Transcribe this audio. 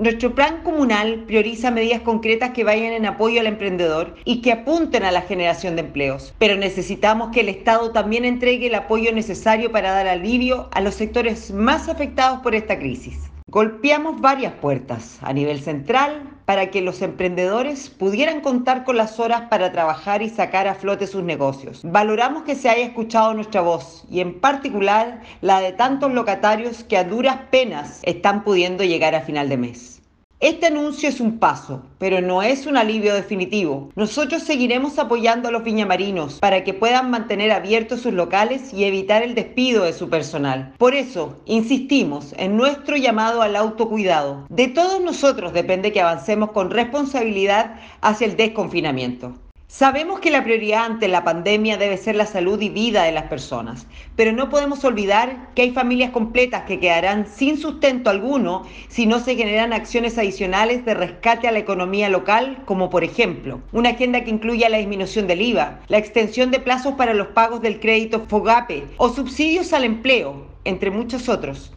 Nuestro plan comunal prioriza medidas concretas que vayan en apoyo al emprendedor y que apunten a la generación de empleos, pero necesitamos que el Estado también entregue el apoyo necesario para dar alivio a los sectores más afectados por esta crisis. Golpeamos varias puertas a nivel central para que los emprendedores pudieran contar con las horas para trabajar y sacar a flote sus negocios. Valoramos que se haya escuchado nuestra voz y en particular la de tantos locatarios que a duras penas están pudiendo llegar a final de mes. Este anuncio es un paso, pero no es un alivio definitivo. Nosotros seguiremos apoyando a los viñamarinos para que puedan mantener abiertos sus locales y evitar el despido de su personal. Por eso, insistimos en nuestro llamado al autocuidado. De todos nosotros depende que avancemos con responsabilidad hacia el desconfinamiento. Sabemos que la prioridad ante la pandemia debe ser la salud y vida de las personas, pero no podemos olvidar que hay familias completas que quedarán sin sustento alguno si no se generan acciones adicionales de rescate a la economía local, como por ejemplo una agenda que incluya la disminución del IVA, la extensión de plazos para los pagos del crédito FOGAPE o subsidios al empleo, entre muchos otros.